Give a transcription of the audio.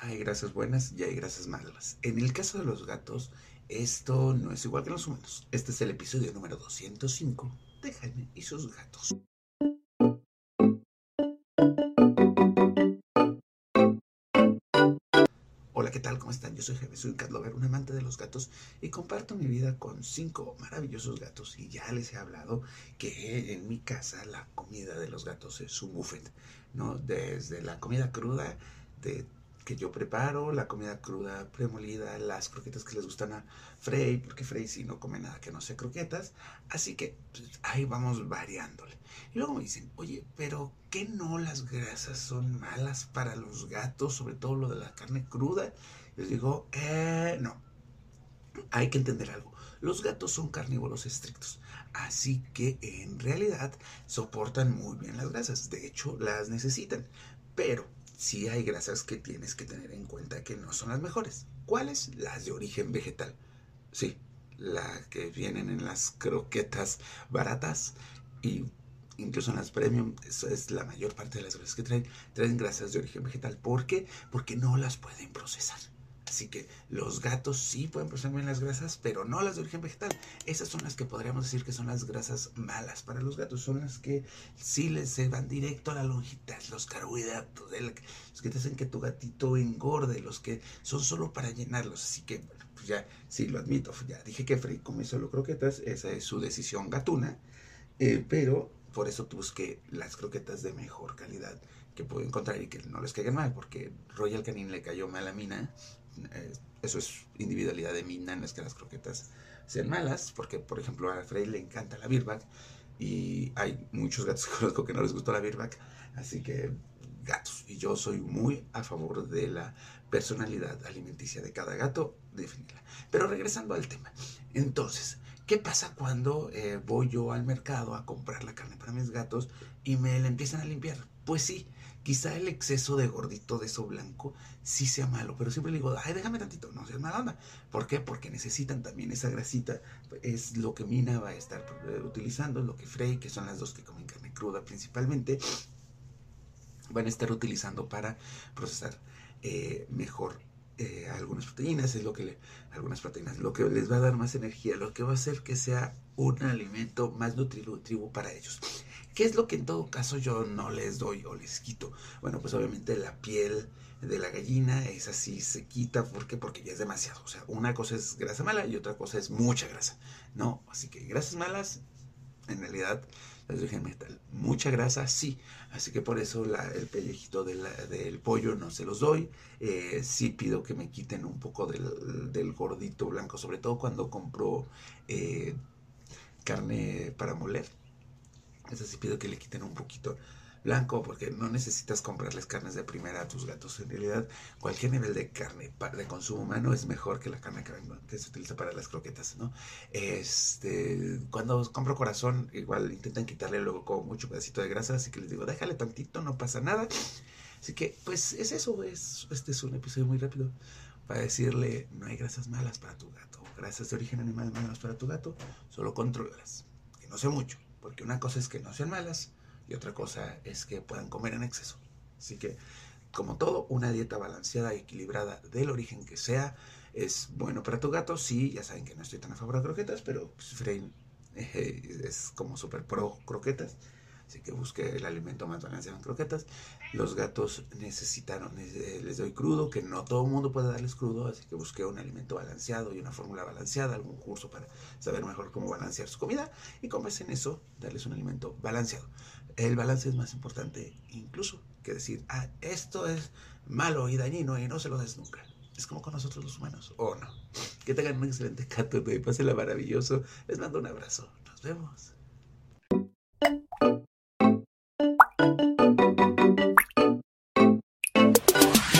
Hay grasas buenas y hay grasas malas. En el caso de los gatos, esto no es igual que los humanos. Este es el episodio número 205 de Jaime y sus gatos. Hola, ¿qué tal? ¿Cómo están? Yo soy Jaime, soy un cat lover, un amante de los gatos y comparto mi vida con cinco maravillosos gatos. Y ya les he hablado que en mi casa la comida de los gatos es un buffet, ¿no? Desde la comida cruda de que yo preparo, la comida cruda premolida, las croquetas que les gustan a Frey, porque Frey sí no come nada que no sea croquetas, así que pues, ahí vamos variándole. Y luego me dicen, oye, pero ¿qué no las grasas son malas para los gatos, sobre todo lo de la carne cruda? Les digo, eh, no, hay que entender algo. Los gatos son carnívoros estrictos, así que en realidad soportan muy bien las grasas, de hecho las necesitan, pero sí hay grasas que tienes que tener en cuenta que no son las mejores. ¿Cuáles? Las de origen vegetal. Sí, las que vienen en las croquetas baratas y incluso en las premium, eso es la mayor parte de las grasas que traen, traen grasas de origen vegetal. ¿Por qué? Porque no las pueden procesar. Así que los gatos sí pueden procesar bien las grasas, pero no las de origen vegetal. Esas son las que podríamos decir que son las grasas malas para los gatos. Son las que sí les se van directo a la longitud, los carbohidratos, los que te hacen que tu gatito engorde, los que son solo para llenarlos. Así que, bueno, pues ya, sí, lo admito. Ya dije que Frey come solo croquetas, esa es su decisión gatuna. Eh, pero por eso busqué las croquetas de mejor calidad que puedo encontrar y que no les caigan mal, porque Royal Canin le cayó mal a Mina eso es individualidad de Mina, no es que las croquetas sean malas, porque por ejemplo a Frey le encanta la birback y hay muchos gatos que conozco que no les gusta la birback, así que gatos. Y yo soy muy a favor de la personalidad alimenticia de cada gato, definirla. Pero regresando al tema, entonces, ¿qué pasa cuando eh, voy yo al mercado a comprar la carne para mis gatos y me la empiezan a limpiar? Pues sí, Quizá el exceso de gordito de eso blanco sí sea malo, pero siempre le digo, ay, déjame tantito, no seas mala onda. ¿Por qué? Porque necesitan también esa grasita, es lo que Mina va a estar eh, utilizando, lo que Frey, que son las dos que comen carne cruda principalmente, van a estar utilizando para procesar eh, mejor eh, algunas proteínas, es lo que le, algunas proteínas, lo que les va a dar más energía, lo que va a hacer que sea un alimento más nutritivo para ellos. ¿Qué es lo que en todo caso yo no les doy o les quito? Bueno, pues obviamente la piel de la gallina es así, se quita, ¿por qué? Porque ya es demasiado. O sea, una cosa es grasa mala y otra cosa es mucha grasa, ¿no? Así que grasas malas, en realidad, dije metal. Mucha grasa, sí. Así que por eso el pellejito del pollo no se los doy. Eh, sí pido que me quiten un poco del, gordito blanco, sobre todo cuando compro eh, carne para moler eso sí pido que le quiten un poquito blanco porque no necesitas comprarles carnes de primera a tus gatos. En realidad, cualquier nivel de carne de consumo humano es mejor que la carne que, se utiliza para las croquetas, ¿no? Este, cuando compro corazón, igual intentan quitarle luego como mucho pedacito de grasa, así que les digo, déjale tantito, no pasa nada. Así que, pues es eso, es, este es un episodio muy rápido para decirle, no hay grasas malas para tu gato, grasas de origen animal malas para tu gato, solo controlas, que no sé mucho porque una cosa es que no sean malas y otra cosa es que puedan comer en exceso. Así que, como todo, una dieta balanceada y equilibrada del origen que sea es bueno para tu gato. Sí, ya saben que no estoy tan a favor de croquetas, pero pues, Frey eh, es como súper pro croquetas. Así que busque el alimento más balanceado en croquetas. Los gatos necesitaron, eh, les doy crudo, que no todo el mundo puede darles crudo, así que busqué un alimento balanceado y una fórmula balanceada, algún curso para saber mejor cómo balancear su comida y con en eso darles un alimento balanceado. El balance es más importante incluso que decir, ah, esto es malo y dañino y no se lo des nunca. Es como con nosotros los humanos, o no. Que tengan un excelente gato, y pásenla maravilloso. Les mando un abrazo. Nos vemos.